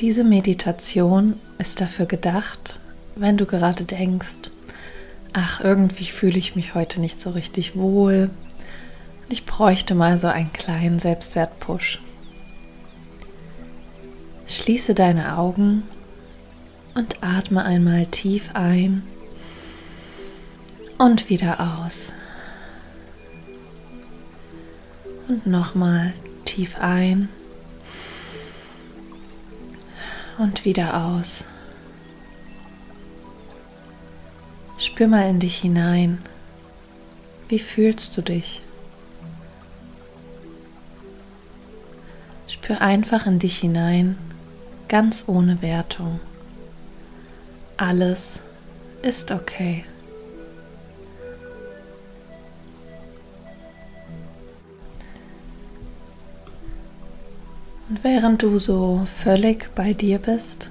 Diese Meditation ist dafür gedacht, wenn du gerade denkst, ach, irgendwie fühle ich mich heute nicht so richtig wohl. Ich bräuchte mal so einen kleinen Selbstwertpush. Schließe deine Augen und atme einmal tief ein und wieder aus. Und nochmal tief ein und wieder aus. Spür mal in dich hinein. Wie fühlst du dich? Spür einfach in dich hinein, ganz ohne Wertung. Alles ist okay. Während du so völlig bei dir bist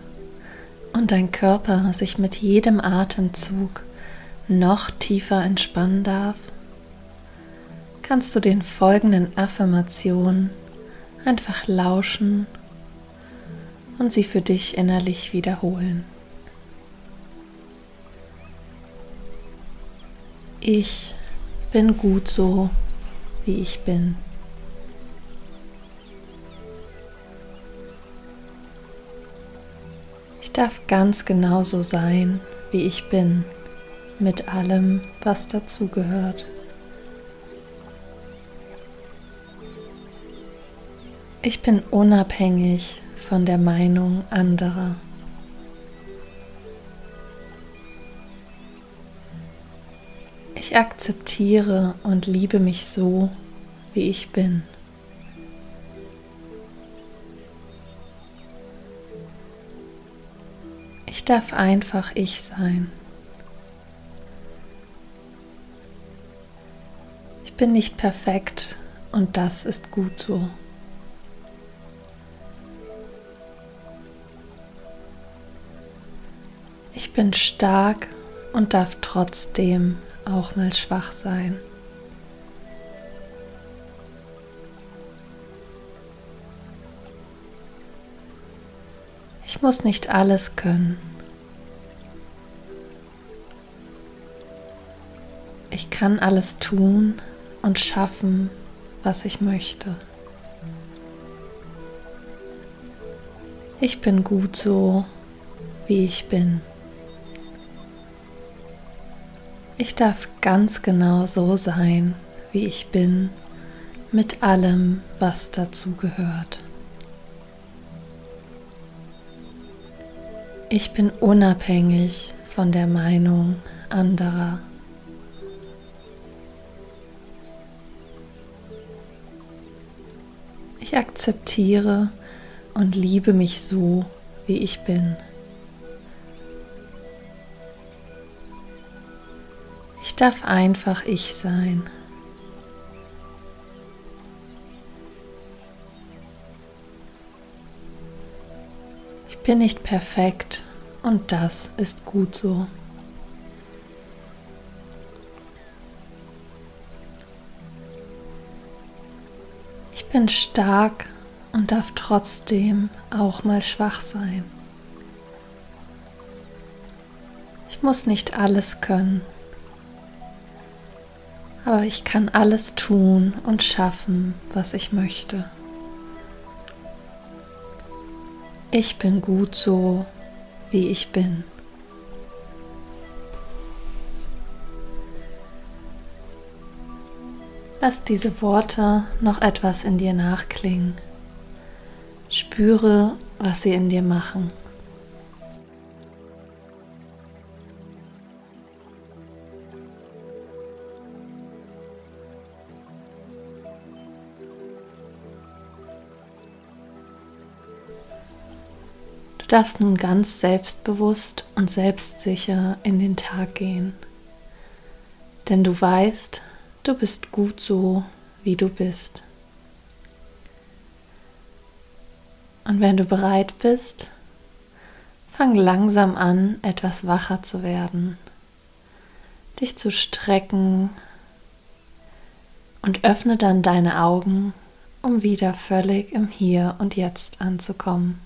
und dein Körper sich mit jedem Atemzug noch tiefer entspannen darf, kannst du den folgenden Affirmationen einfach lauschen und sie für dich innerlich wiederholen. Ich bin gut so, wie ich bin. Darf ganz genauso sein, wie ich bin, mit allem, was dazugehört. Ich bin unabhängig von der Meinung anderer. Ich akzeptiere und liebe mich so, wie ich bin. Ich darf einfach ich sein. Ich bin nicht perfekt und das ist gut so. Ich bin stark und darf trotzdem auch mal schwach sein. Ich muss nicht alles können. Ich kann alles tun und schaffen, was ich möchte. Ich bin gut so, wie ich bin. Ich darf ganz genau so sein, wie ich bin, mit allem, was dazu gehört. Ich bin unabhängig von der Meinung anderer. Ich akzeptiere und liebe mich so, wie ich bin. Ich darf einfach ich sein. Ich bin nicht perfekt und das ist gut so. Ich bin stark und darf trotzdem auch mal schwach sein. Ich muss nicht alles können, aber ich kann alles tun und schaffen, was ich möchte. Ich bin gut so, wie ich bin. Lass diese Worte noch etwas in dir nachklingen. Spüre, was sie in dir machen. Darfst nun ganz selbstbewusst und selbstsicher in den Tag gehen. Denn du weißt, du bist gut so, wie du bist. Und wenn du bereit bist, fang langsam an, etwas wacher zu werden, dich zu strecken und öffne dann deine Augen, um wieder völlig im Hier und Jetzt anzukommen.